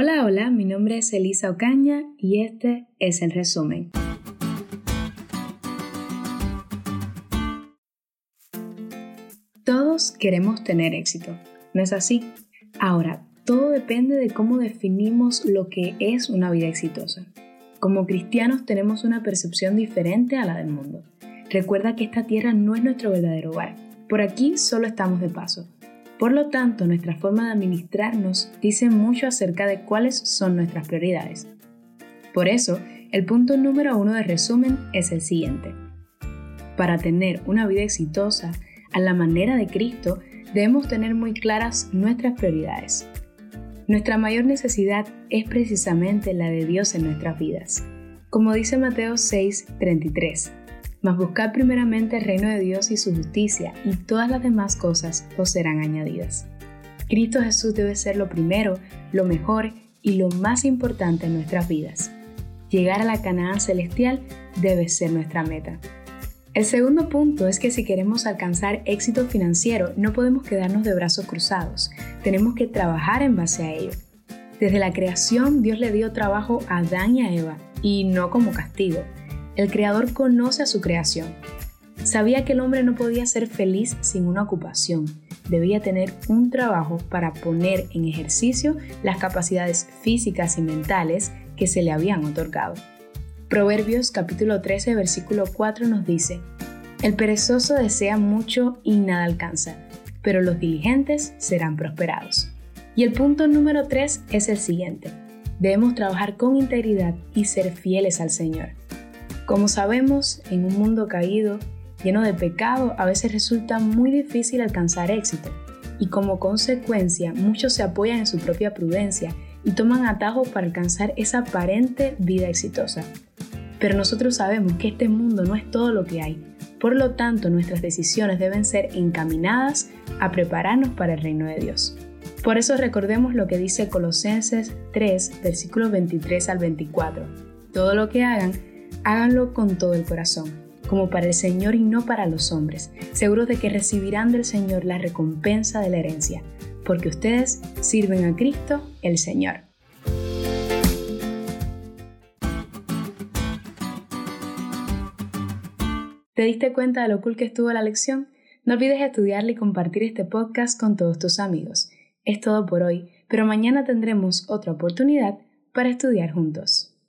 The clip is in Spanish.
Hola, hola, mi nombre es Elisa Ocaña y este es el resumen. Todos queremos tener éxito, ¿no es así? Ahora, todo depende de cómo definimos lo que es una vida exitosa. Como cristianos tenemos una percepción diferente a la del mundo. Recuerda que esta tierra no es nuestro verdadero hogar. Por aquí solo estamos de paso. Por lo tanto, nuestra forma de administrarnos dice mucho acerca de cuáles son nuestras prioridades. Por eso, el punto número uno de resumen es el siguiente. Para tener una vida exitosa, a la manera de Cristo, debemos tener muy claras nuestras prioridades. Nuestra mayor necesidad es precisamente la de Dios en nuestras vidas. Como dice Mateo 6:33, mas buscad primeramente el reino de Dios y su justicia, y todas las demás cosas os serán añadidas. Cristo Jesús debe ser lo primero, lo mejor y lo más importante en nuestras vidas. Llegar a la Canaán celestial debe ser nuestra meta. El segundo punto es que si queremos alcanzar éxito financiero no podemos quedarnos de brazos cruzados, tenemos que trabajar en base a ello. Desde la creación Dios le dio trabajo a Adán y a Eva, y no como castigo. El Creador conoce a su creación. Sabía que el hombre no podía ser feliz sin una ocupación, debía tener un trabajo para poner en ejercicio las capacidades físicas y mentales que se le habían otorgado. Proverbios capítulo 13 versículo 4 nos dice, El perezoso desea mucho y nada alcanza, pero los diligentes serán prosperados. Y el punto número 3 es el siguiente. Debemos trabajar con integridad y ser fieles al Señor. Como sabemos, en un mundo caído, lleno de pecado, a veces resulta muy difícil alcanzar éxito, y como consecuencia muchos se apoyan en su propia prudencia y toman atajos para alcanzar esa aparente vida exitosa. Pero nosotros sabemos que este mundo no es todo lo que hay. Por lo tanto, nuestras decisiones deben ser encaminadas a prepararnos para el reino de Dios. Por eso recordemos lo que dice Colosenses 3, versículos 23 al 24. Todo lo que hagan, háganlo con todo el corazón, como para el Señor y no para los hombres, seguros de que recibirán del Señor la recompensa de la herencia, porque ustedes sirven a Cristo el Señor. ¿Te diste cuenta de lo cool que estuvo la lección? No olvides estudiarla y compartir este podcast con todos tus amigos. Es todo por hoy, pero mañana tendremos otra oportunidad para estudiar juntos.